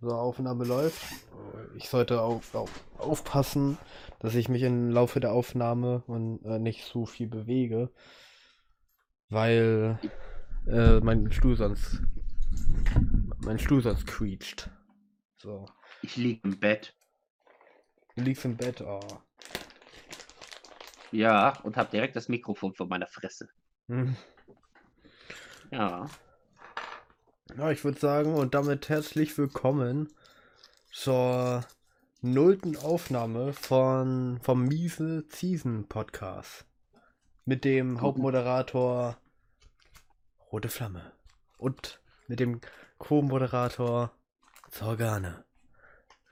So, Aufnahme läuft. Ich sollte auf, auf, aufpassen, dass ich mich im Laufe der Aufnahme und, äh, nicht so viel bewege, weil äh, mein Stuhl sonst mein Stuhl sonst quietscht. So. Ich lieg im Bett. Du liegst im Bett, oh. Ja, und hab direkt das Mikrofon vor meiner Fresse. Hm. Ja. Ja, ich würde sagen, und damit herzlich willkommen zur nullten Aufnahme von vom Miese Season Podcast. Mit dem Hauptmoderator Rote Flamme. Und mit dem Co-Moderator Zorgane.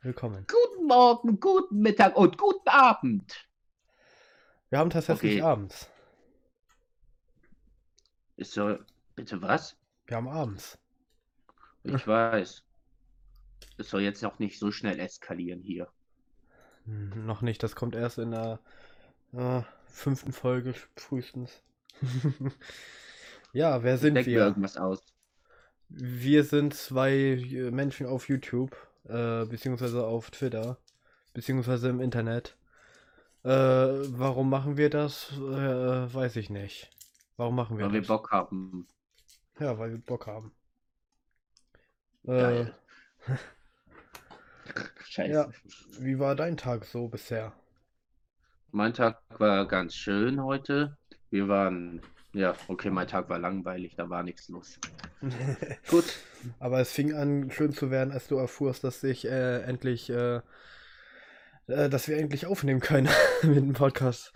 Willkommen. Guten Morgen, guten Mittag und guten Abend. Wir haben tatsächlich Okay. abends. Ist so, bitte was? Wir haben abends. Ich weiß. Es soll jetzt noch nicht so schnell eskalieren hier. Hm, Noch nicht, das kommt erst in der äh, fünften Folge frühestens. ja, wer sind Denk mir wir? irgendwas aus. Wir sind zwei äh, Menschen auf YouTube, äh, beziehungsweise auf Twitter, beziehungsweise im Internet. Äh, warum machen wir das? Äh, weiß ich nicht. Warum machen wir Weil wir das? Bock haben. Ja, weil wir Bock haben. Äh. Scheiße. ja. wie war dein Tag so bisher? Mein Tag war ganz schön heute. Wir waren, ja, okay, mein Tag war langweilig, da war nichts los. Gut. Aber es fing an, schön zu werden, als du erfuhrst, dass ich äh, endlich, äh, äh, dass wir endlich aufnehmen können mit dem Podcast.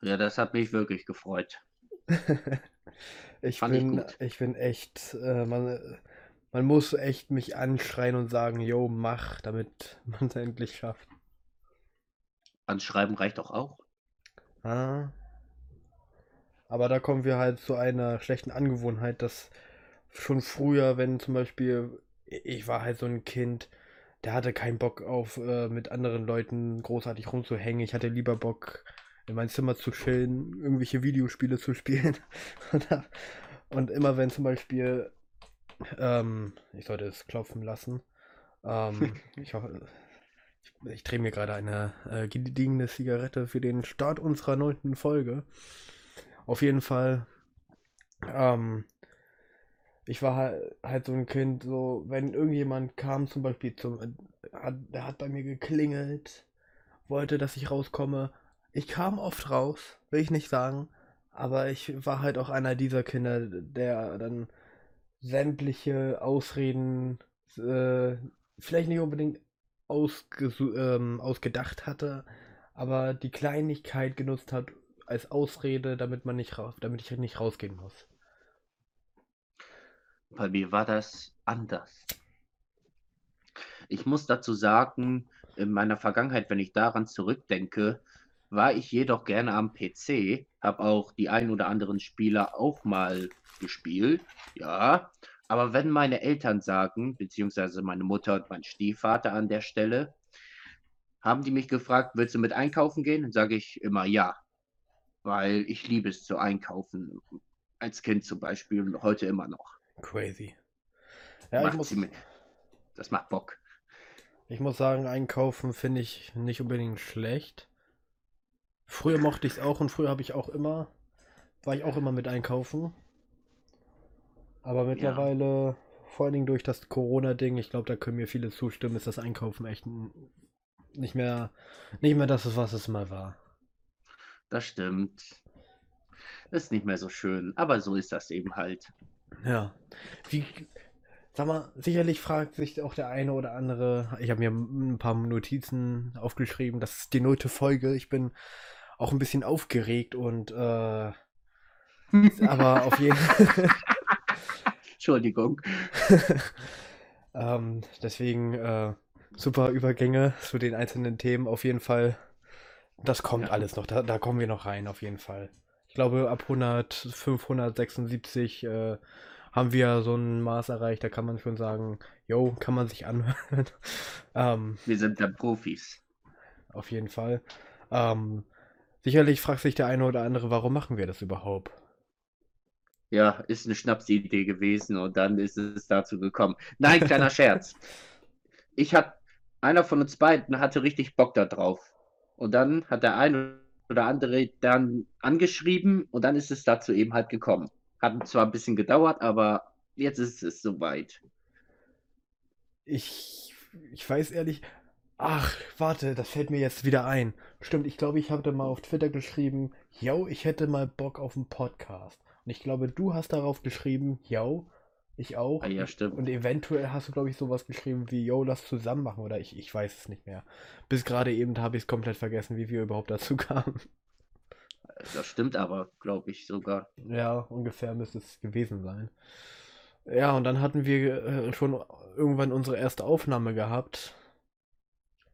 Ja, das hat mich wirklich gefreut. ich Fand ich bin, gut. ich bin echt, äh, man, man muss echt mich anschreien und sagen, yo, mach, damit man es endlich schafft. Anschreiben reicht doch auch. Ah. Aber da kommen wir halt zu einer schlechten Angewohnheit, dass schon früher, wenn zum Beispiel, ich war halt so ein Kind, der hatte keinen Bock auf, äh, mit anderen Leuten großartig rumzuhängen. Ich hatte lieber Bock, in mein Zimmer zu chillen, irgendwelche Videospiele zu spielen. Und immer wenn zum Beispiel, ähm, ich sollte es klopfen lassen. Ähm, ich hoffe, ich, ich drehe mir gerade eine äh, gediegene Zigarette für den Start unserer neunten Folge. Auf jeden Fall, ähm, ich war halt, halt so ein Kind, so, wenn irgendjemand kam, zum Beispiel zum, äh, hat, der hat bei mir geklingelt, wollte, dass ich rauskomme. Ich kam oft raus, will ich nicht sagen, aber ich war halt auch einer dieser Kinder, der dann sämtliche Ausreden, äh, vielleicht nicht unbedingt ähm, ausgedacht hatte, aber die Kleinigkeit genutzt hat als Ausrede, damit man nicht raus, damit ich nicht rausgehen muss. Bei mir war das anders. Ich muss dazu sagen, in meiner Vergangenheit, wenn ich daran zurückdenke, war ich jedoch gerne am PC, habe auch die ein oder anderen Spieler auch mal gespielt, ja. Aber wenn meine Eltern sagen, beziehungsweise meine Mutter und mein Stiefvater an der Stelle, haben die mich gefragt, willst du mit einkaufen gehen? Dann sage ich immer ja, weil ich liebe es zu einkaufen. Als Kind zum Beispiel und heute immer noch. Crazy. Ja, ich muss, mit. Das macht Bock. ich muss sagen, einkaufen finde ich nicht unbedingt schlecht. Früher mochte ich es auch und früher habe ich auch immer, war ich auch immer mit einkaufen. Aber mittlerweile, vor allen Dingen durch das Corona-Ding, ich glaube, da können mir viele zustimmen, ist das Einkaufen echt nicht mehr, nicht mehr das, was es mal war. Das stimmt. Ist nicht mehr so schön, aber so ist das eben halt. Ja. Wie, sag mal, sicherlich fragt sich auch der eine oder andere, ich habe mir ein paar Notizen aufgeschrieben, das ist die nullte Folge, ich bin auch ein bisschen aufgeregt und, äh, aber auf jeden Entschuldigung. ähm, deswegen, äh, super Übergänge zu den einzelnen Themen, auf jeden Fall, das kommt Ja. alles noch, da, da kommen wir noch rein, auf jeden Fall. Ich glaube, ab 100, 576, äh, haben wir so ein Maß erreicht, da kann man schon sagen, yo, kann man sich anhören. ähm, Wir sind da Profis. auf jeden Fall. Ähm, sicherlich fragt sich der eine oder andere, warum machen wir das überhaupt? Ja, ist eine Schnapsidee gewesen und dann ist es dazu gekommen. Nein, kleiner Scherz. ich hatte, einer von uns beiden hatte richtig Bock da drauf. Und dann hat der eine oder andere dann angeschrieben und dann ist es dazu eben halt gekommen. Hat zwar ein bisschen gedauert, aber jetzt ist es soweit. Ich, ich weiß ehrlich. Ach, warte, das fällt mir jetzt wieder ein. Stimmt, ich glaube, ich habe da mal auf Twitter geschrieben, yo, ich hätte mal Bock auf einen Podcast. Und ich glaube, du hast darauf geschrieben, yo, ich auch. Ah, ja, stimmt. Und eventuell hast du, glaube ich, sowas geschrieben wie, yo, lass zusammen machen. Oder ich, ich weiß es nicht mehr. Bis gerade eben habe ich es komplett vergessen, wie wir überhaupt dazu kamen. Das stimmt aber, glaube ich sogar. Ja, ungefähr müsste es gewesen sein. Ja, und dann hatten wir äh, schon irgendwann unsere erste Aufnahme gehabt.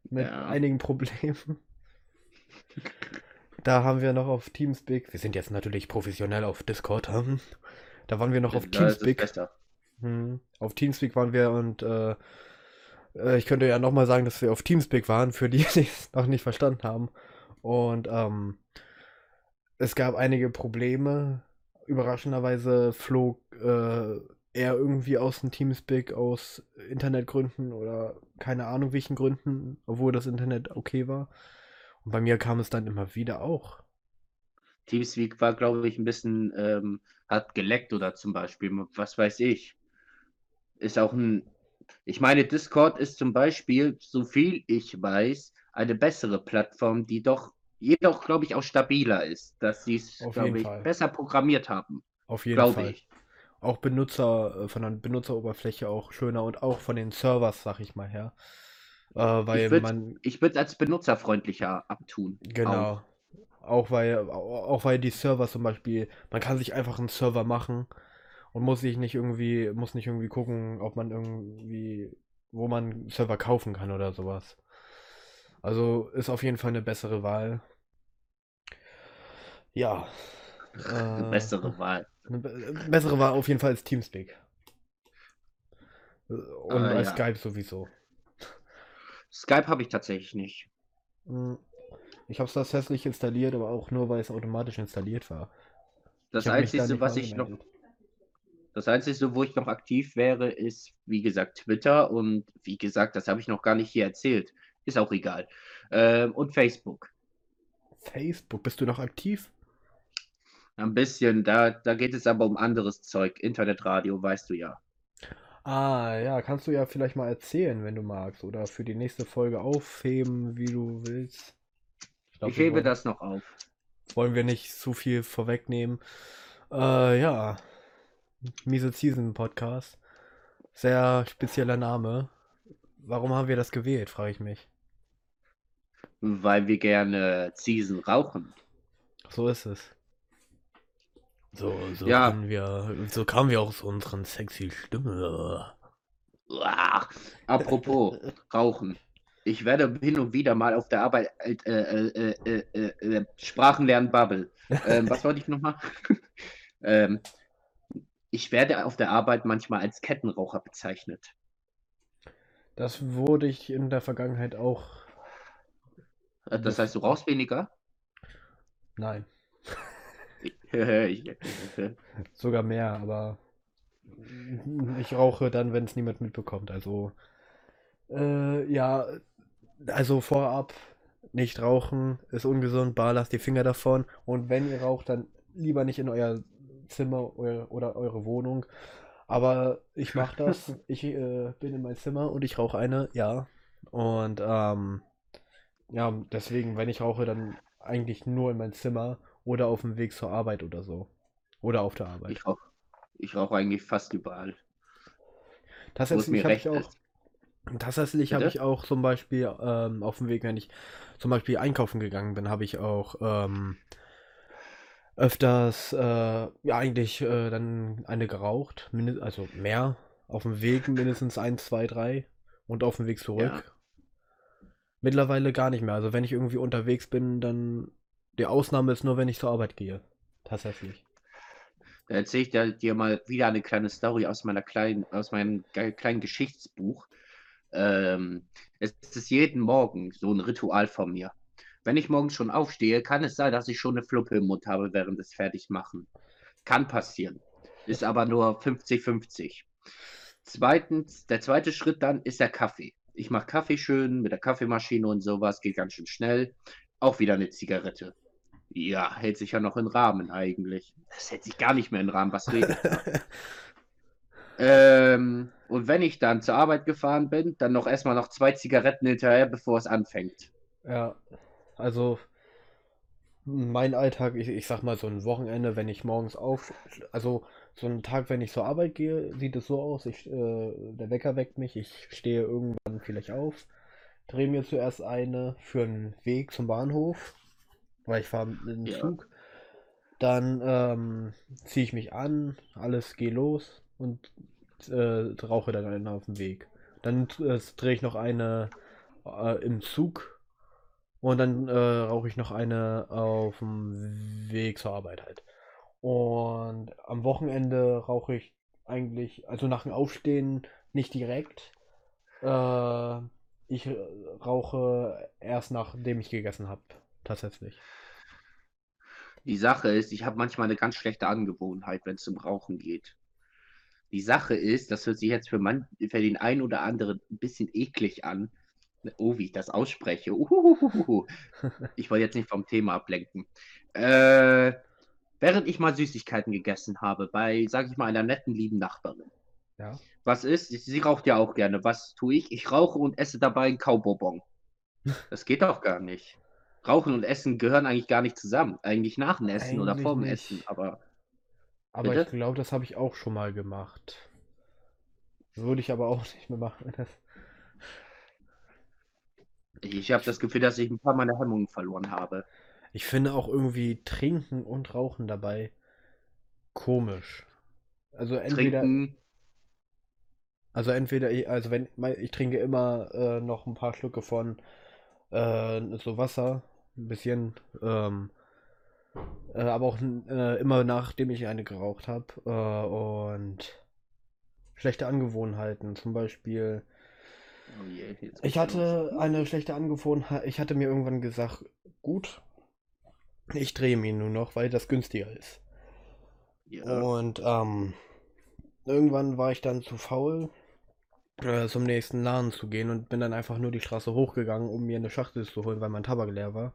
Mit Ja. einigen Problemen. Da haben wir noch auf Teamspeak. Wir sind jetzt natürlich professionell auf Discord. hm. Da waren wir noch auf es Teamspeak. Hm. Auf Teamspeak waren wir und äh, äh, ich könnte ja nochmal sagen, dass wir auf Teamspeak waren, für die, die es noch nicht verstanden haben. Und ähm, es gab einige Probleme. Überraschenderweise flog äh, er irgendwie aus dem Teamspeak aus Internetgründen oder keine Ahnung welchen Gründen, obwohl das Internet okay war. Und bei mir kam es dann immer wieder auch. Teamspeak war, glaube ich, ein bisschen, ähm, hat geleckt oder zum Beispiel, was weiß ich. Ist auch ein, ich meine, Discord ist zum Beispiel, so viel ich weiß, eine bessere Plattform, die doch, jedoch, glaube ich, auch stabiler ist, dass sie es, glaube ich, Fall. besser programmiert haben, Auf jeden Fall. ich. Auch Benutzer, äh, von der Benutzeroberfläche auch schöner und auch von den Servers, sag ich mal her. Äh, weil Ich würde man, ich würd als benutzerfreundlicher abtun. genau, auch weil, au- auch weil die Server zum Beispiel, man kann sich einfach einen Server machen und muss sich nicht irgendwie, muss nicht irgendwie gucken, ob man irgendwie, wo man einen Server kaufen kann oder sowas. Also ist auf jeden Fall eine bessere Wahl. Ja. Eine Äh, bessere Wahl. Eine be bessere war auf jeden Fall als Teamspeak. Äh, Und Ah, als ja. Skype sowieso. Skype habe ich tatsächlich nicht. Hm, Ich habe es das hässlich installiert, aber auch nur, weil es automatisch installiert war. Das Einzige, was ich noch. Das Einzige, wo ich noch aktiv wäre, ist, wie gesagt, Twitter. Und wie gesagt, das habe ich noch gar nicht hier erzählt. Ist auch egal. Ähm, und Facebook. Facebook, bist du noch aktiv? Ein bisschen, da, da geht es aber um anderes Zeug. Internetradio, weißt du ja. Ah, ja, kannst du ja vielleicht mal erzählen, wenn du magst. Oder für die nächste Folge aufheben, wie du willst. glaub, Ich hebe wollen- das noch auf. Wollen wir nicht zu viel vorwegnehmen. Äh, ja. Miese Season Podcast. Sehr spezieller Name. Warum haben wir das gewählt, frage ich mich. Weil wir gerne Season rauchen. So ist es. So, so Ja. wir, so kamen wir auch zu unseren sexy Stimme. Apropos Rauchen. Ich werde hin und wieder mal auf der Arbeit äh, äh, äh, äh, äh, äh, Sprachen lernen Bubble. Ähm, was wollte ich nochmal? ähm, ich werde auf der Arbeit manchmal als Kettenraucher bezeichnet. Das wurde ich in der Vergangenheit auch. Äh, Das heißt, du rauchst weniger? Nein, sogar mehr, aber ich rauche dann, wenn es niemand mitbekommt. Also, äh, ja, also vorab, nicht rauchen ist ungesund, bar lasst die Finger davon. Und wenn ihr raucht, dann lieber nicht in euer Zimmer eu- oder eure Wohnung. Aber ich mache das. Ich äh, bin in mein Zimmer und ich rauche eine, ja. Und ähm, ja, deswegen, wenn ich rauche, dann eigentlich nur in mein Zimmer oder auf dem Weg zur Arbeit oder so. Oder auf der Arbeit. ich rauche ich rauch eigentlich fast überall, Tatsächlich mir habe recht ich auch, ist. tatsächlich habe ich auch zum Beispiel ähm, auf dem Weg, wenn ich zum Beispiel einkaufen gegangen bin, habe ich auch ähm, öfters, äh, ja eigentlich äh, dann eine geraucht, also mehr, auf dem Weg mindestens eins, zwei, drei und auf dem Weg zurück. Mittlerweile gar nicht mehr. Also wenn ich irgendwie unterwegs bin, dann die Ausnahme ist nur, wenn ich zur Arbeit gehe. Tatsächlich. Da erzähle ich dir, mal wieder eine kleine Story aus meiner kleinen, aus meinem kleinen Geschichtsbuch. Ähm, es ist jeden Morgen so ein Ritual von mir. Wenn ich morgens schon aufstehe, kann es sein, dass ich schon eine Fluppe im Mund habe während des Fertigmachen. Kann passieren. Ist aber nur 50-50. Zweitens, der zweite Schritt dann ist der Kaffee. ich mache Kaffee schön mit der Kaffeemaschine und sowas, geht ganz schön schnell. Auch wieder eine Zigarette. Ja, hält sich ja noch in Rahmen eigentlich. Das hält sich gar nicht mehr in Rahmen, was redet ähm, Und wenn ich dann zur Arbeit gefahren bin, dann noch erstmal noch zwei Zigaretten hinterher, bevor es anfängt. Ja, also mein Alltag, ich, ich sag mal so ein Wochenende, wenn ich morgens auf, also so ein Tag, wenn ich zur Arbeit gehe, sieht es so aus, ich, äh, der Wecker weckt mich, ich stehe irgendwann vielleicht auf, drehe mir zuerst eine für einen Weg zum Bahnhof, weil ich fahre mit dem Ja. Zug. Dann ähm, ziehe ich mich an, alles geht los und äh, rauche dann eine auf dem Weg. Dann äh, drehe ich noch eine äh, im Zug und dann äh, rauche ich noch eine auf dem Weg zur Arbeit halt. Und am Wochenende rauche ich eigentlich, also nach dem Aufstehen nicht direkt. Äh, ich rauche erst nachdem ich gegessen habe, tatsächlich. Die Sache ist, ich habe manchmal eine ganz schlechte Angewohnheit, wenn es um Rauchen geht. Die Sache ist, das hört sich jetzt für, man, für den einen oder anderen ein bisschen eklig an. Oh, wie ich das ausspreche. Uhuhuhuhu. Ich wollte jetzt nicht vom Thema ablenken. Äh, während ich mal Süßigkeiten gegessen habe, bei, sag ich mal, einer netten, lieben Nachbarin. Ja. Was ist? Sie raucht ja auch gerne. Was tue ich? Ich rauche und esse dabei einen Kaubonbon. Das geht doch gar nicht. Rauchen und Essen gehören eigentlich gar nicht zusammen. Eigentlich nach dem Essen oder Eigentlich vor dem. Essen. Aber Aber Bitte? ich glaube, das habe ich auch schon mal gemacht. Würde ich aber auch nicht mehr machen. Das, ich habe das Gefühl, dass ich ein paar meiner Hemmungen verloren habe. ich finde auch irgendwie Trinken und Rauchen dabei komisch. Also entweder, Trinken, also entweder, ich, also wenn, ich trinke immer äh, noch ein paar Schlucke von äh, so Wasser, ein bisschen, ähm, äh, aber auch äh, immer nachdem ich eine geraucht habe. Äh, und schlechte Angewohnheiten, zum Beispiel. oh geht's Ich los. hatte eine schlechte Angewohnheit. Ich hatte mir irgendwann gesagt, gut, ich drehe mir nur noch, weil das günstiger ist. Ja, Und ähm, irgendwann war ich dann zu faul, äh, zum nächsten Laden zu gehen und bin dann einfach nur die Straße hochgegangen, um mir eine Schachtel zu holen, weil mein Tabak leer war.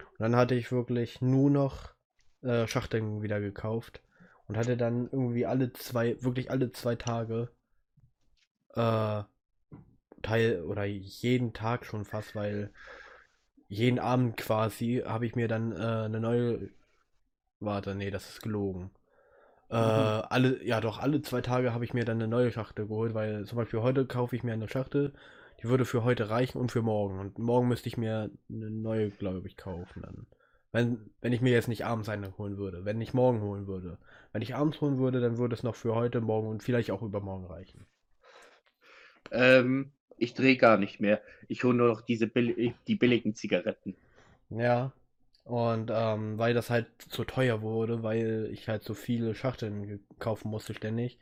Und dann hatte ich wirklich nur noch äh, Schachteln wieder gekauft und hatte dann irgendwie alle zwei, wirklich alle zwei Tage äh, Teil oder jeden Tag schon fast, weil jeden Abend quasi habe ich mir dann äh, eine neue. Warte, nee, das ist gelogen. Äh, Mhm. alle, ja doch, alle zwei Tage habe ich mir dann eine neue Schachtel geholt, weil zum Beispiel heute kaufe ich mir eine Schachtel, die würde für heute reichen und für morgen. Und morgen müsste ich mir eine neue, glaube ich, kaufen dann. Wenn, wenn ich mir jetzt nicht abends eine holen würde, wenn ich morgen holen würde. Wenn ich abends holen würde, dann würde es noch für heute, morgen und vielleicht auch übermorgen reichen. ähm, ich drehe gar nicht mehr. Ich hole nur noch diese Bill die billigen Zigaretten. Ja. Und ähm, weil das halt zu teuer wurde, weil ich halt so viele Schachteln kaufen musste ständig,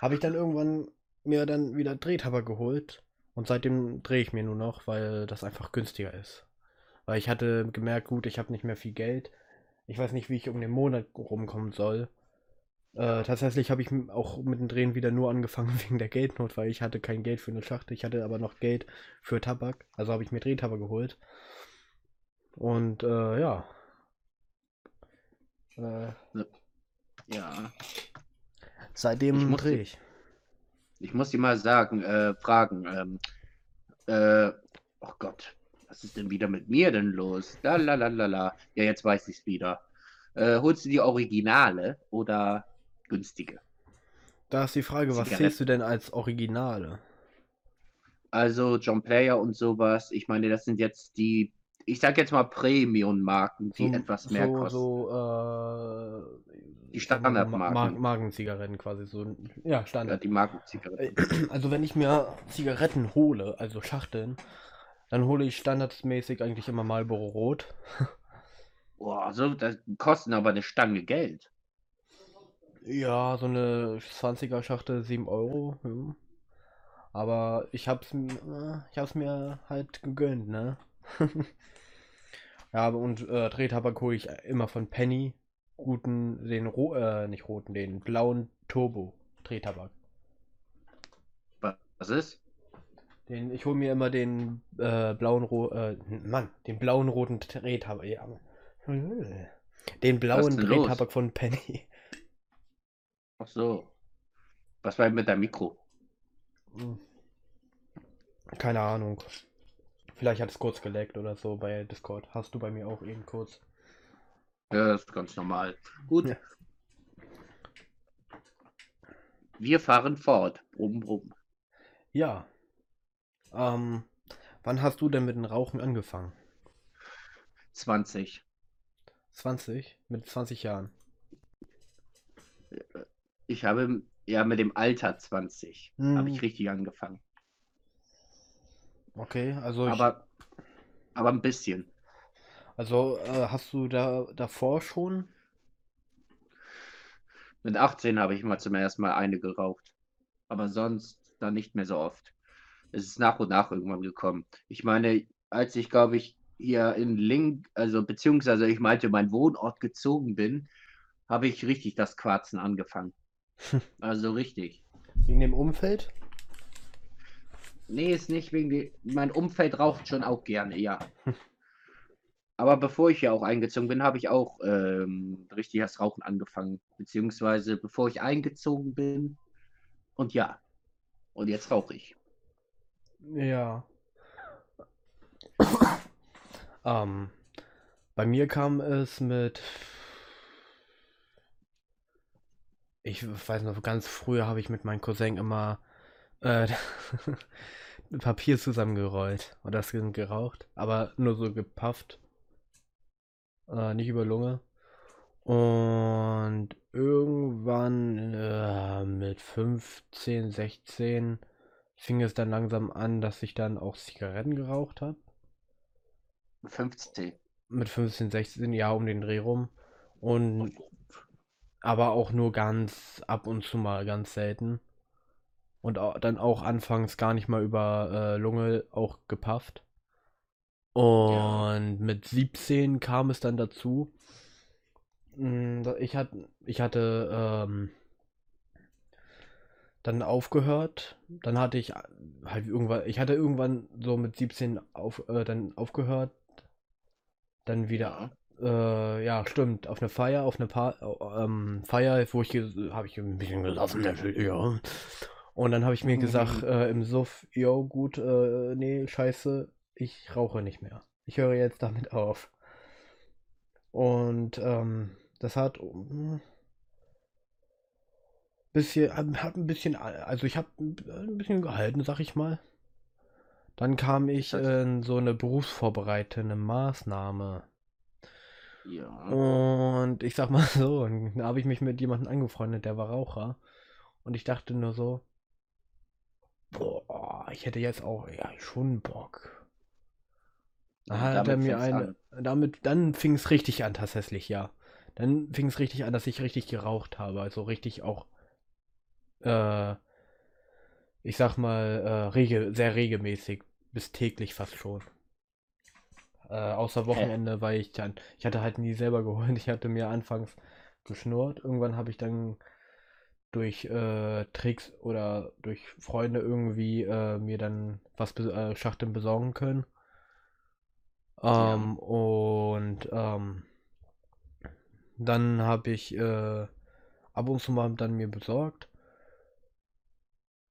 habe ich dann irgendwann mir dann wieder Drehtabak geholt. Und seitdem drehe ich mir nur noch, weil das einfach günstiger ist. Weil ich hatte gemerkt, gut, ich habe nicht mehr viel Geld. Ich weiß nicht, wie ich um den Monat rumkommen soll. Äh, tatsächlich habe ich auch mit dem Drehen wieder nur angefangen wegen der Geldnot, weil ich hatte kein Geld für eine Schachtel. Ich hatte aber noch Geld für Tabak. Also habe ich mir Drehtabak geholt. Und äh, ja. Äh, Ja. seitdem Ich drehe ich. Ich muss dir mal sagen, äh, fragen, ähm, äh, oh Gott, was ist denn wieder mit mir denn los? La la la la la. Ja, jetzt weiß ich es wieder. Äh, holst du die Originale oder günstige? Da ist die Frage, was Zigaretten. zählst du denn als Originale? Also John Player und sowas. Ich meine, das sind jetzt die, ich sag jetzt mal Premium-Marken, die So- etwas mehr so, kosten. So, äh, Die Standardmarken. Mar Magenzigaretten quasi so. Ja, Ja, Standard. die Markenzigaretten. Also wenn ich mir Zigaretten hole, also Schachteln, dann hole ich standardmäßig eigentlich immer Marlboro Rot. Boah, so, das kosten aber eine Stange Geld. Ja, so eine 20er Schachtel 7 Euro. Ja. Aber ich hab's, äh, ich hab's mir halt gegönnt, ne? ja, und äh, Drehtabak hole ich immer von Penny. Guten, den ro äh, nicht roten, den blauen Turbo Drehtabak. Was ist? Den, ich hole mir immer den äh, blauen, ro äh, Mann, den blauen roten Drehtabak. Ja. Den blauen Drehtabak von Penny. Ach so. Was war mit deinem Mikro? Hm. Keine Ahnung. Vielleicht hat es kurz geleckt oder so bei Discord. Hast du bei mir auch eben kurz. Ja, das ist ganz normal. Gut. Ja. Wir fahren fort. Brumm, brumm. Ja. Ähm, wann hast du denn mit dem Rauchen angefangen? 20. 20? Mit 20 Jahren? Ich habe ja mit dem Alter 20 hm. habe ich richtig angefangen. Okay, also. Aber, ich... aber ein bisschen. Also äh, hast du da davor schon? Mit 18 habe ich mal zum ersten Mal eine geraucht. Aber sonst dann nicht mehr so oft. Es ist nach und nach irgendwann gekommen. Ich meine, als ich, glaube ich, hier in Link, also beziehungsweise ich meinte, mein Wohnort gezogen bin, habe ich richtig das Quarzen angefangen. also richtig. Wegen dem Umfeld? Nee, ist nicht wegen dem. Mein Umfeld raucht schon auch gerne, ja. Aber bevor ich ja auch eingezogen bin, habe ich auch ähm, richtig das Rauchen angefangen. Beziehungsweise bevor ich eingezogen bin. Und ja. Und jetzt rauche ich. Ja. ähm, bei mir kam es mit. Ich weiß noch, ganz früher habe ich mit meinem Cousin immer äh, Papier zusammengerollt und das geraucht, aber nur so gepafft. Äh, nicht über Lunge. Und irgendwann äh, mit 15, 16 fing es dann langsam an, dass ich dann auch Zigaretten geraucht habe. 15. Mit 15, 16, ja, um den Dreh rum. Und aber auch nur ganz ab und zu mal, ganz selten. Und auch, dann auch anfangs gar nicht mal über äh, Lunge auch gepafft. Und ja. mit 17 kam es dann dazu. Hm, ich hatte, ich hatte ähm, dann aufgehört. Dann hatte ich halt irgendwann, ich hatte irgendwann so mit 17 auf, äh, dann aufgehört. Dann wieder, äh, ja, stimmt, auf eine Feier, auf eine pa ähm, Feier, wo ich habe ich ein bisschen gelassen, ja. Und dann habe ich mir gesagt mhm. äh, im Suff, yo, gut, äh, nee, scheiße, ich rauche nicht mehr. Ich höre jetzt damit auf. Und ähm, das hat um, bisschen, hat ein bisschen, also ich habe ein bisschen gehalten, sag ich mal. Dann kam ich in so eine berufsvorbereitende Maßnahme. Ja. Und ich sag mal so, da habe ich mich mit jemandem angefreundet, der war Raucher. Und ich dachte nur so, boah, ich hätte jetzt auch ja schon Bock. Da hat er mir eine. An. Damit, dann fing es richtig an, tatsächlich, ja. Dann fing es richtig an, dass ich richtig geraucht habe. Also richtig auch, äh, ich sag mal, äh, rege, sehr regelmäßig, bis täglich fast schon. Äh, außer Wochenende, weil ich dann, ich hatte halt nie selber geholt. Ich hatte mir anfangs geschnurrt. Irgendwann habe ich dann durch äh, Tricks oder durch Freunde irgendwie äh, mir dann was äh, Schachteln besorgen können. Ähm, ja. Und ähm, dann habe ich äh, ab und zu mal dann mir besorgt.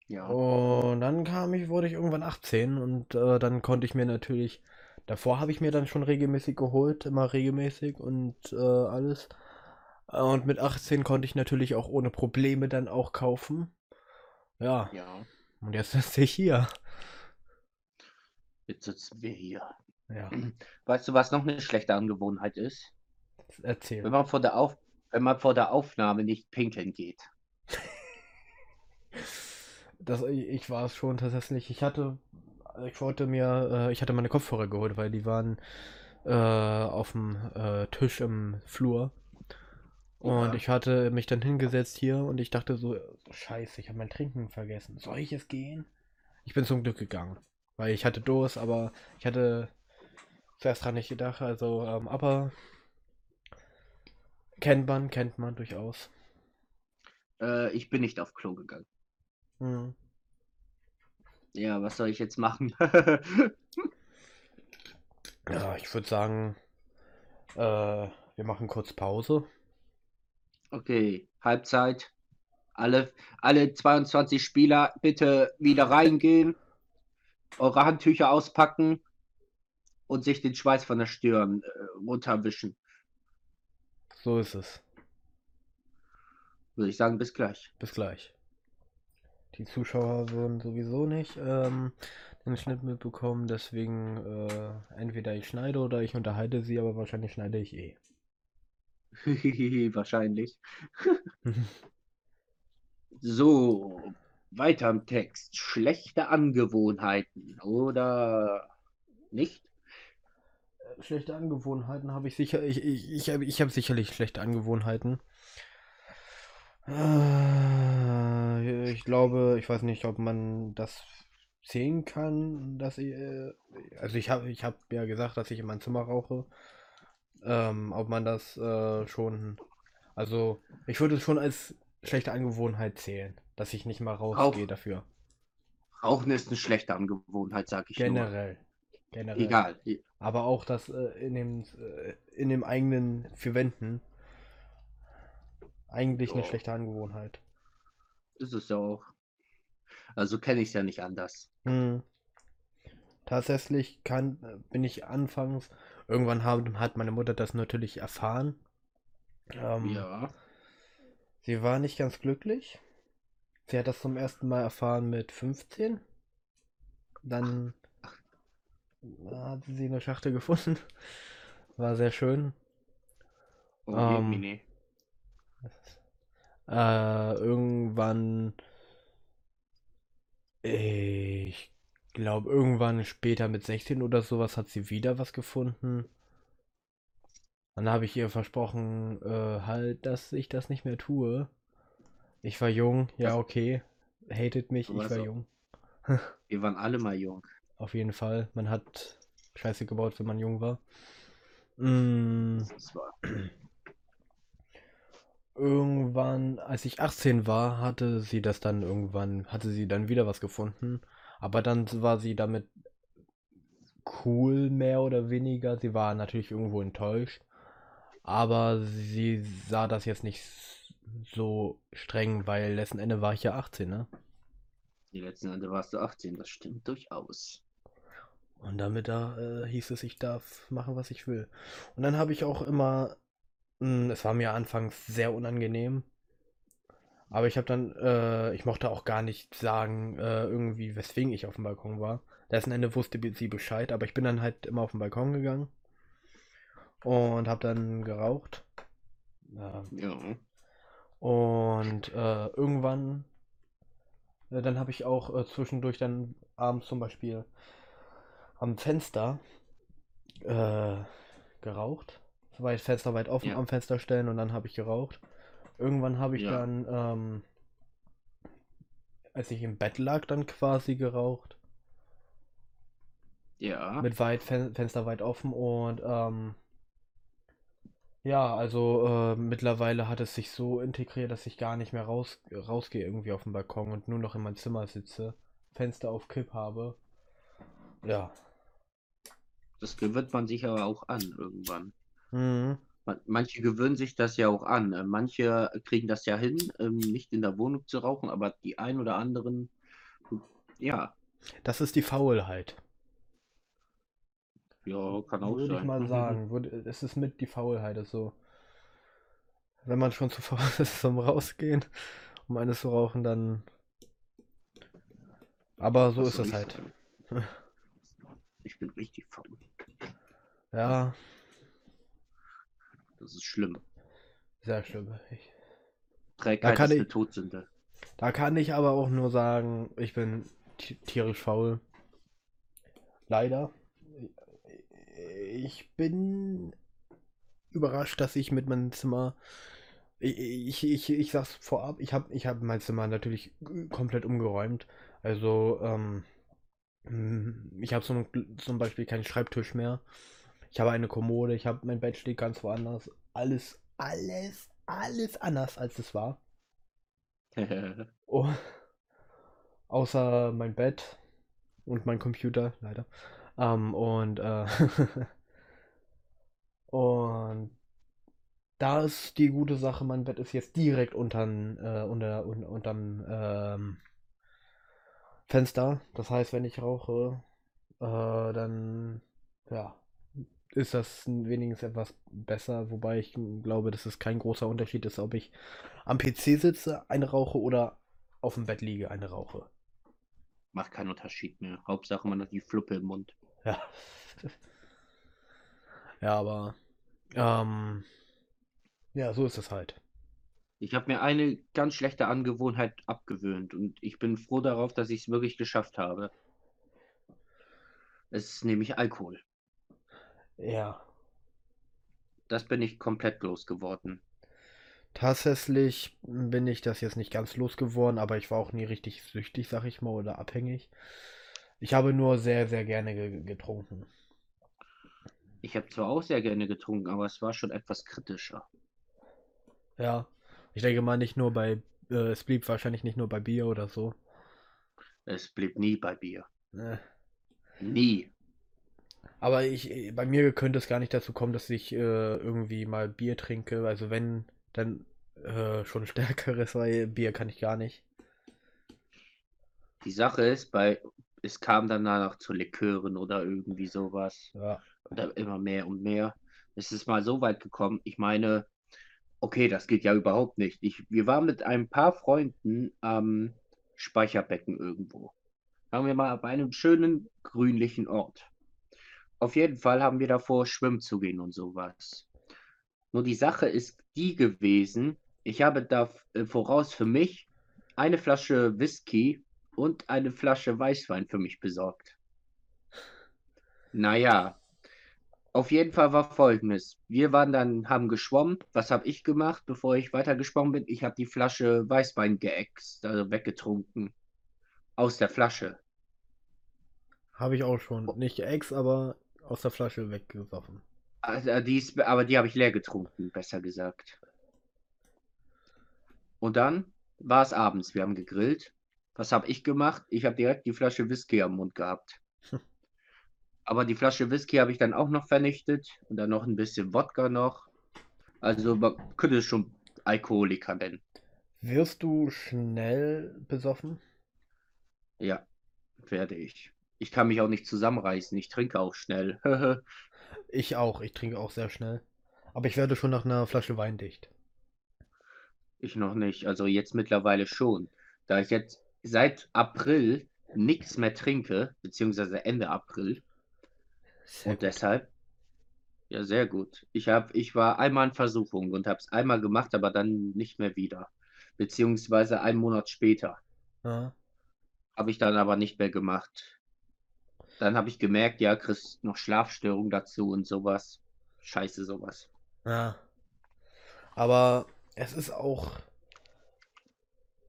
Ja. Und dann kam ich, wurde ich irgendwann 18 und äh, dann konnte ich mir natürlich, davor habe ich mir dann schon regelmäßig geholt, immer regelmäßig und äh, alles. Und mit 18 konnte ich natürlich auch ohne Probleme dann auch kaufen. Ja. Ja. Und jetzt sitze ich hier. Jetzt sitzen wir hier. Ja. Weißt du, was noch eine schlechte Angewohnheit ist? Erzähl. Wenn man vor der, Auf wenn man vor der Aufnahme nicht pinkeln geht. das, ich war es schon tatsächlich. Ich hatte, ich wollte mir, äh, ich hatte meine Kopfhörer geholt, weil die waren äh, auf dem äh, Tisch im Flur. Und ja. ich hatte mich dann hingesetzt hier und ich dachte so, scheiße, ich habe mein Trinken vergessen. Soll ich es gehen? Ich bin zum Glück gegangen. Weil ich hatte Durst, aber ich hatte zuerst dran nicht gedacht. Also, ähm, aber kennt man, kennt man durchaus. Äh, ich bin nicht auf Klo gegangen. Hm. Ja, was soll ich jetzt machen? Ja, ich würde sagen, äh, wir machen kurz Pause. okay, Halbzeit. Alle, alle 22 Spieler bitte wieder reingehen, eure Handtücher auspacken und sich den Schweiß von der Stirn äh, runterwischen. So ist es. Würde ich sagen, bis gleich. Bis gleich. Die Zuschauer würden sowieso nicht ähm, den Schnitt mitbekommen, deswegen äh, entweder ich schneide oder ich unterhalte sie, aber wahrscheinlich schneide ich eh. Wahrscheinlich. So, weiter im Text. Schlechte Angewohnheiten oder nicht? Schlechte Angewohnheiten habe ich sicher. Ich, ich, ich habe ich hab sicherlich schlechte Angewohnheiten. Äh, Ich glaube, ich weiß nicht, ob man das sehen kann, dass ich. äh, Also ich habe ich hab ja gesagt, dass ich in meinem Zimmer rauche. Ähm, ob man das äh, schon. Also, ich würde es schon als schlechte Angewohnheit zählen, dass ich nicht mal rausgehe dafür. Rauchen ist eine schlechte Angewohnheit, sag ich nur. Generell. Generell. Egal. Aber auch das äh, in dem äh, in dem eigenen vier Wänden eigentlich eine Ja. schlechte Angewohnheit. Ist es ja auch. Also kenne ich es ja nicht anders. Hm. Tatsächlich kann, bin ich anfangs, irgendwann haben, hat meine Mutter das natürlich erfahren. Ähm, Ja. Sie war nicht ganz glücklich. Sie hat das zum ersten Mal erfahren mit 15. Dann hat sie eine Schachtel gefunden. War sehr schön. Oh, Ähm. Äh, irgendwann, ich glaube, irgendwann später mit 16 oder sowas hat sie wieder was gefunden. Dann habe ich ihr versprochen, äh, halt, dass ich das nicht mehr tue. Ich war jung, ja, okay. Hatet mich, ich war jung. Wir waren alle mal jung. Auf jeden Fall. Man hat Scheiße gebaut, wenn man jung war. Mm, war. Irgendwann, als ich 18 war, hatte sie das dann irgendwann, hatte sie dann wieder was gefunden. Aber dann war sie damit cool, mehr oder weniger. Sie war natürlich irgendwo enttäuscht. Aber sie sah das jetzt nicht so streng, weil letzten Endes war ich ja 18, ne? Die letzten Ende warst du 18, das stimmt durchaus. Und damit da äh, hieß es, ich darf machen, was ich will. Und dann habe ich auch immer, mh, es war mir anfangs sehr unangenehm, aber ich habe dann, äh, ich mochte auch gar nicht sagen, äh, irgendwie, weswegen ich auf dem Balkon war. Letzten Ende wusste sie Bescheid, aber ich bin dann halt immer auf den Balkon gegangen und habe dann geraucht. Ja. Und äh, irgendwann, dann habe ich auch äh, zwischendurch dann abends zum Beispiel am Fenster äh, geraucht. Weit Fenster weit offen Ja. am Fenster stellen und dann habe ich geraucht. Irgendwann habe ich Ja. dann, ähm, als ich im Bett lag, dann quasi geraucht. Ja. Mit weit Fen Fenster weit offen und ähm, ja, also äh, mittlerweile hat es sich so integriert, dass ich gar nicht mehr raus rausgehe irgendwie auf den Balkon und nur noch in meinem Zimmer sitze, Fenster auf Kipp habe. Ja. Das gewöhnt man sich aber auch an irgendwann. Mhm. Man- Manche gewöhnen sich das ja auch an. Äh, Manche kriegen das ja hin, ähm, nicht in der Wohnung zu rauchen, aber die ein oder anderen, ja, Das ist die Faulheit, ja, kann auch würde ich sein. mal sagen. Würde, es ist mit die Faulheit, also wenn man schon zu faul ist zum Rausgehen, um eines zu rauchen, dann. Aber so Was ist soll es ich halt. sagen? Ich bin richtig faul. Ja, Das ist schlimm. sehr schlimm. Ich, Trägheit kann ist ich- Todsünde. Da kann ich aber auch nur sagen, ich bin ti- tierisch faul. Leider. Ich bin überrascht, dass ich mit meinem Zimmer. Ich, ich, ich, ich sag's vorab, ich habe ich hab mein Zimmer natürlich komplett umgeräumt. Also, ähm, ich habe zum, zum Beispiel keinen Schreibtisch mehr. Ich habe eine Kommode, ich habe mein Bett steht ganz woanders. Alles, alles, alles anders als es war. Oh. Außer mein Bett. und mein Computer, leider. Ähm, und äh, und da ist die gute Sache, mein Bett ist jetzt direkt untern, äh, unter, un, unterm ähm, Fenster. Das heißt, wenn ich rauche, äh, dann ja, ist das wenigstens etwas besser, wobei ich glaube, dass es kein großer Unterschied ist, ob ich am PC sitze, eine rauche oder auf dem Bett liege, eine rauche. Macht keinen Unterschied mehr. Hauptsache man hat die Fluppe im Mund. Ja. ja, aber ähm, ja, so ist es halt. Ich habe mir eine ganz schlechte Angewohnheit abgewöhnt und ich bin froh darauf, dass ich es wirklich geschafft habe. Es ist nämlich Alkohol. Ja. Das bin ich komplett losgeworden. Tatsächlich bin ich das jetzt nicht ganz losgeworden, aber ich war auch nie richtig süchtig, sag ich mal, oder abhängig. Ich habe nur sehr, sehr gerne ge getrunken. Ich habe zwar auch sehr gerne getrunken, aber es war schon etwas kritischer. Ja, ich denke mal nicht nur bei, äh, es blieb wahrscheinlich nicht nur bei Bier oder so. Es blieb nie bei Bier. Äh. Nie. Aber ich, bei mir könnte es gar nicht dazu kommen, dass ich äh, irgendwie mal Bier trinke. Also wenn, dann äh, schon stärkeres, weil Bier kann ich gar nicht. Die Sache ist, bei es kam dann noch zu Likören oder irgendwie sowas. Ja. Immer mehr und mehr. Es ist mal so weit gekommen. Ich meine, okay, das geht ja überhaupt nicht. Ich, wir waren mit ein paar Freunden am Speicherbecken irgendwo. Sagen wir mal bei einem schönen grünlichen Ort. Auf jeden Fall haben wir davor, schwimmen zu gehen und sowas. Nur die Sache ist die gewesen, ich habe da äh, voraus für mich eine Flasche Whisky und eine Flasche Weißwein für mich besorgt. Naja, auf jeden Fall war folgendes. Wir waren dann, haben geschwommen. Was habe ich gemacht, bevor ich weiter geschwommen bin? Ich habe die Flasche Weißwein geäxt, also weggetrunken. Aus der Flasche. Habe ich auch schon. Nicht geäxt, aber aus der Flasche weggesoffen. Also, die ist, aber die habe ich leer getrunken, besser gesagt. Und dann war es abends. Wir haben gegrillt. Was habe ich gemacht? Ich habe direkt die Flasche Whisky am Mund gehabt. aber die Flasche Whisky habe ich dann auch noch vernichtet und dann noch ein bisschen Wodka noch. Also man könnte es schon Alkoholiker nennen. Wirst du schnell besoffen? Ja, werde ich. Ich kann mich auch nicht zusammenreißen. Ich trinke auch schnell. ich auch. Ich trinke auch sehr schnell. Aber ich werde schon nach einer Flasche Wein dicht. Ich noch nicht. Also jetzt mittlerweile schon. Da ich jetzt seit April nichts mehr trinke, beziehungsweise Ende April. Sehr und gut. deshalb. Ja, sehr gut. Ich, hab, ich war einmal in Versuchung und habe es einmal gemacht, aber dann nicht mehr wieder. Beziehungsweise einen Monat später. Habe ich dann aber nicht mehr gemacht. Dann habe ich gemerkt, ja, kriegst noch Schlafstörung dazu und sowas. Scheiße, sowas. Ja. Aber es ist auch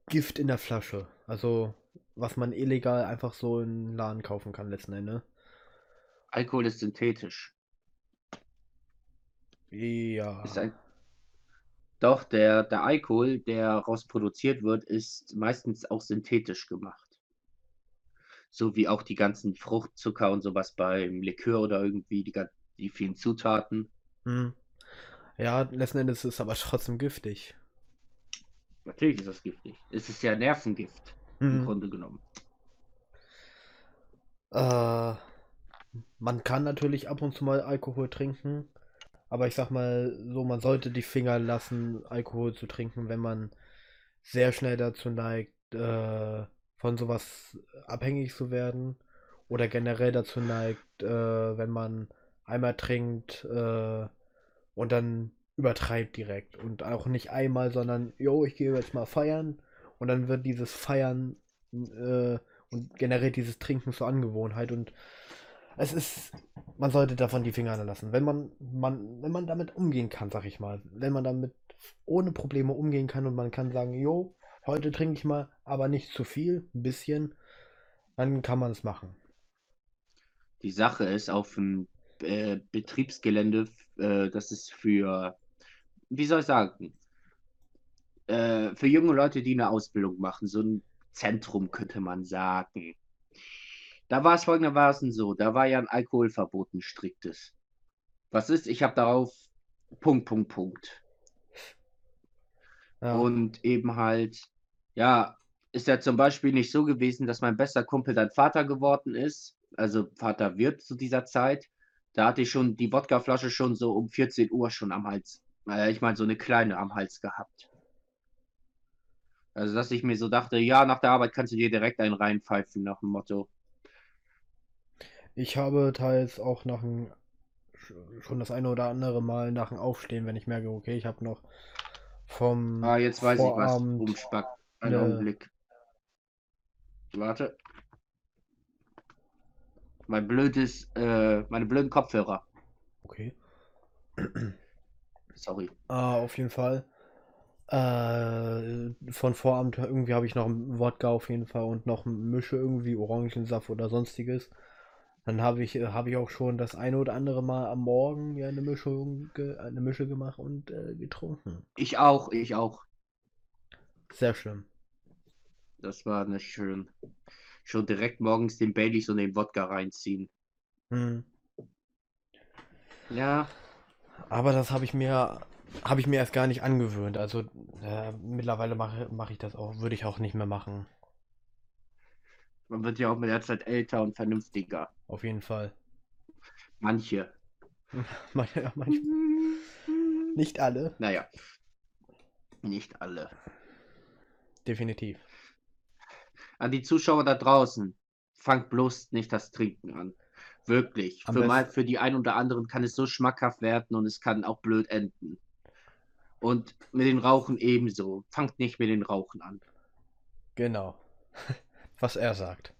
Gift in der Flasche. Also, was man illegal einfach so in Laden kaufen kann, letzten Endes. Alkohol ist synthetisch. Ja. Ist ein... Doch, der, der Alkohol, der daraus produziert wird, ist meistens auch synthetisch gemacht so wie auch die ganzen Fruchtzucker und sowas beim Likör oder irgendwie die, die vielen Zutaten. Hm. Ja, letzten Endes ist es aber trotzdem giftig. Natürlich ist das giftig. Es ist ja Nervengift, hm. im Grunde genommen. Äh, man kann natürlich ab und zu mal Alkohol trinken, aber ich sag mal so, man sollte die Finger lassen, Alkohol zu trinken, wenn man sehr schnell dazu neigt, äh, von sowas abhängig zu werden oder generell dazu neigt, äh, wenn man einmal trinkt äh, und dann übertreibt direkt und auch nicht einmal, sondern jo, ich gehe jetzt mal feiern und dann wird dieses Feiern äh, und generell dieses Trinken zur Angewohnheit und es ist, man sollte davon die Finger lassen, wenn man, man, wenn man damit umgehen kann, sag ich mal, wenn man damit ohne Probleme umgehen kann und man kann sagen, jo, heute trinke ich mal, aber nicht zu viel, ein bisschen, dann kann man es machen. Die Sache ist, auf dem äh, Betriebsgelände, äh, das ist für, wie soll ich sagen, äh, für junge Leute, die eine Ausbildung machen, so ein Zentrum könnte man sagen. Da war es folgendermaßen so, da war ja ein Alkoholverbot, ein striktes. Was ist? Ich habe darauf Punkt, Punkt, Punkt. Ja. Und eben halt, ja, ist ja zum Beispiel nicht so gewesen, dass mein bester Kumpel dann Vater geworden ist. Also Vater wird zu dieser Zeit. Da hatte ich schon die Wodkaflasche schon so um 14 Uhr schon am Hals. Äh, ich meine, so eine kleine am Hals gehabt. Also, dass ich mir so dachte, ja, nach der Arbeit kannst du dir direkt einen reinpfeifen, nach dem Motto. Ich habe teils auch nach dem, schon das eine oder andere Mal nach dem Aufstehen, wenn ich merke, okay, ich habe noch vom Ah, jetzt weiß ich was. Vorabend Umspack. Einen eine- Augenblick. Warte. Mein blödes, äh, meine blöden Kopfhörer. Okay. Sorry. Ah, auf jeden Fall. Äh, von Vorabend irgendwie habe ich noch einen Wodka auf jeden Fall und noch Mische irgendwie, Orangensaft oder sonstiges. Dann habe ich, äh, habe ich auch schon das eine oder andere Mal am Morgen mir eine Mischung, eine Mische gemacht und äh, getrunken. Ich auch, ich auch. Sehr schlimm. Das war nicht schön. Schon direkt morgens den Baileys und den Wodka reinziehen. Hm. Ja, Aber das habe ich mir, habe ich mir erst gar nicht angewöhnt. Also äh, mittlerweile mache, mache ich das auch, würde ich auch nicht mehr machen. man wird ja auch mit der Zeit älter und vernünftiger. Auf jeden Fall. Manche. Manche, ja, manche, nicht alle, Naja. Nicht alle. definitiv. An die Zuschauer da draußen, fangt bloß nicht das Trinken an. Wirklich. Am Für, mal, für die einen oder anderen kann es so schmackhaft werden und es kann auch blöd enden. Und mit den Rauchen ebenso. Fangt nicht mit den Rauchen an. Genau. Was er sagt.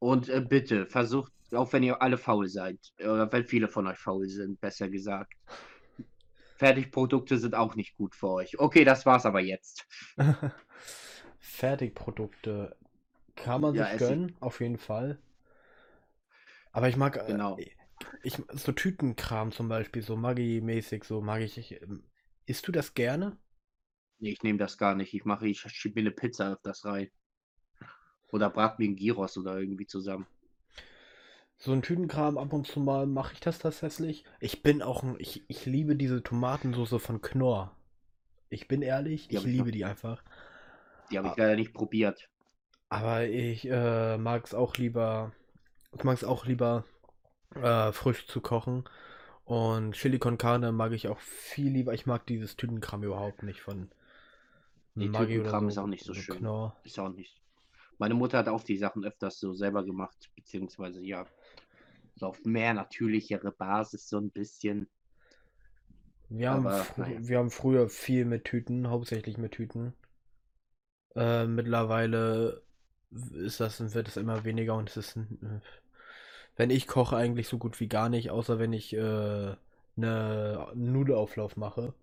Und äh, bitte, versucht, auch wenn ihr alle faul seid, oder wenn viele von euch faul sind, besser gesagt. Fertigprodukte sind auch nicht gut für euch. Okay, das war's aber jetzt. Fertigprodukte kann man Ja, sich gönnen, auf jeden Fall. Aber ich mag äh, Genau. ich so Tütenkram zum Beispiel, so Maggi-mäßig, so mag ich. ich ähm, isst du das gerne? Nee, ich nehme das gar nicht. Ich mache, ich schiebe mir eine Pizza öfters rein. Oder brat mir einen Gyros oder irgendwie zusammen. So ein Tütenkram ab und zu mal mache ich das tatsächlich. Ich bin auch ein, ich, ich liebe diese Tomatensoße von Knorr. Ich bin ehrlich, Die ich ich liebe noch- die einfach. Die habe ich Ah. leider nicht probiert. Aber ich äh, mag es auch lieber, ich mag es auch lieber äh, frisch zu kochen. Und Chili con Carne mag ich auch viel lieber. Ich mag dieses Tütenkram überhaupt nicht von Nee, Maggi Tütenkram so, ist auch nicht so oder schön. Knorr. Ist auch nicht. Meine Mutter hat auch die Sachen öfters so selber gemacht, beziehungsweise ja, so auf mehr natürlichere Basis so ein bisschen. Wir haben, Aber, naja. wir haben früher viel mit Tüten, hauptsächlich mit Tüten. Äh, mittlerweile ist das, wird es immer weniger und es ist, wenn ich koche, eigentlich so gut wie gar nicht, außer wenn ich äh, eine Nudelauflauf mache.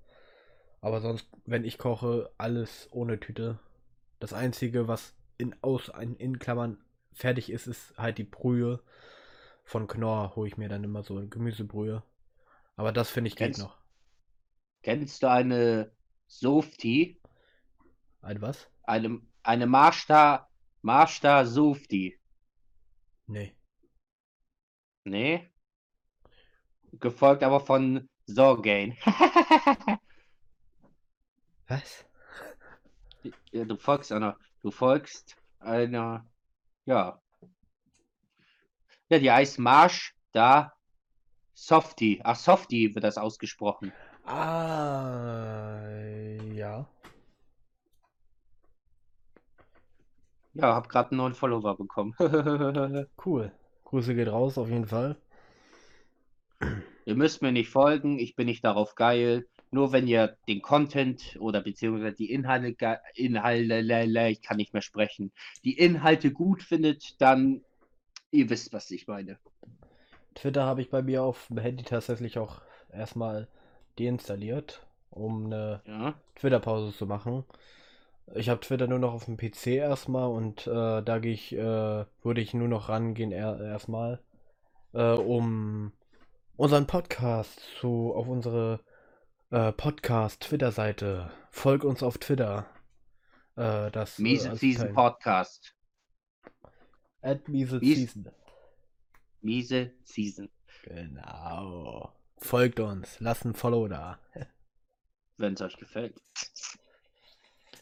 Aber sonst, wenn ich koche, alles ohne Tüte. Das Einzige, was in, aus, in, in Klammern fertig ist, ist halt die Brühe. Von Knorr hole ich mir dann immer so eine Gemüsebrühe. Aber das finde ich geht Kennst- noch. Kennst du eine Softie? Ein was? Eine, eine Marsta, Marsta Softie? Nee. Nee? Gefolgt aber von Sorgain. Was? Du folgst einer, du folgst einer, ja. Ja, die heißt Marsch da Softie. Ach, Softie wird das ausgesprochen. Ah, ja. Ja, hab gerade einen neuen Follower bekommen. Cool. Grüße geht raus, auf jeden Fall. Ihr müsst mir nicht folgen, ich bin nicht darauf geil. Nur wenn ihr den Content oder beziehungsweise die Inhalte, Inhalte, ich kann nicht mehr sprechen, die Inhalte gut findet, dann ihr wisst, was ich meine. Twitter habe ich bei mir auf dem Handy tatsächlich auch erstmal deinstalliert, um eine Ja. Twitter-Pause zu machen. Ich habe Twitter nur noch auf dem PC erstmal und äh, da gehe ich, äh, würde ich nur noch rangehen er erstmal, äh, um unseren Podcast zu auf unsere äh, Podcast-Twitter-Seite. Folg uns auf Twitter. Äh, das äh, Miese als Season Podcast. At Miese Mies- Season. Miese Season. Genau. Folgt uns, lasst ein Follow da. Wenn es euch gefällt.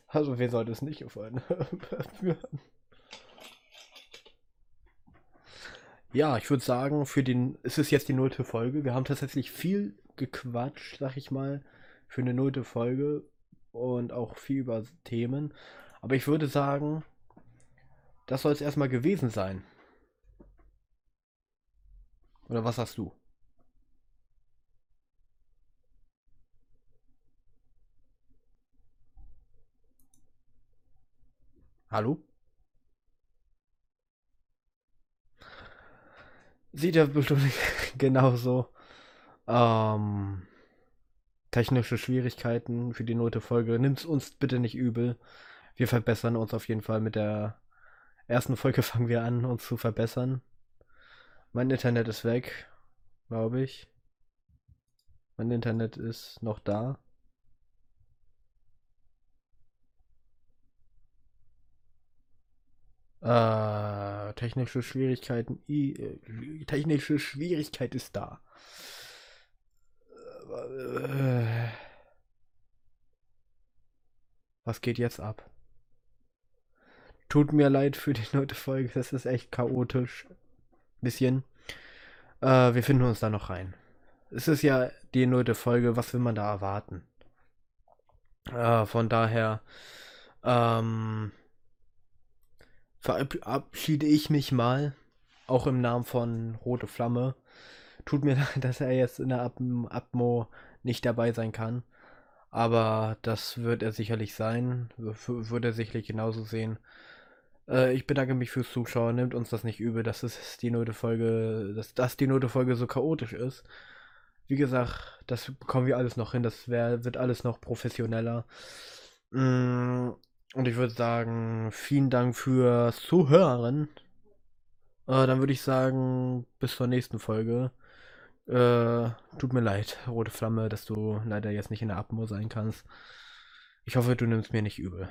Also, wer sollte es nicht gefallen? ja, ich würde sagen, für den, es ist jetzt die nullte Folge. Wir haben tatsächlich viel gequatscht, sag ich mal, für eine nullte Folge und auch viel über Themen. Aber ich würde sagen, das soll es erstmal gewesen sein. Oder was sagst du? Hallo? Sieht ja bestimmt genauso. Ähm, technische Schwierigkeiten für die note Folge. Nimm's uns bitte nicht übel. Wir verbessern uns auf jeden Fall mit der ersten Folge fangen wir an, uns zu verbessern. Mein Internet ist weg, glaube ich. Mein Internet ist noch da. Äh, technische Schwierigkeiten. I, äh, technische Schwierigkeit ist da. Was geht jetzt ab? Tut mir leid für die neue Folge, das ist echt chaotisch. Bisschen. Äh, wir finden uns da noch rein. Es ist ja die neue Folge, was will man da erwarten? Äh, von daher, ähm, verabschiede ich mich mal, auch im Namen von Rote Flamme. Tut mir leid, dass er jetzt in der Atmo nicht dabei sein kann. Aber das wird er sicherlich sein. Wird er sicherlich genauso sehen. Äh, ich bedanke mich fürs Zuschauen. Nimmt uns das nicht übel, dass es die Note Folge, dass, dass die Note Folge so chaotisch ist. Wie gesagt, das bekommen wir alles noch hin. Das wär, wird alles noch professioneller. Mm, und ich würde sagen, vielen Dank fürs Zuhören. Äh, dann würde ich sagen, bis zur nächsten Folge. Äh, tut mir leid, Rote Flamme, dass du leider jetzt nicht in der Atmo sein kannst. Ich hoffe, du nimmst mir nicht übel.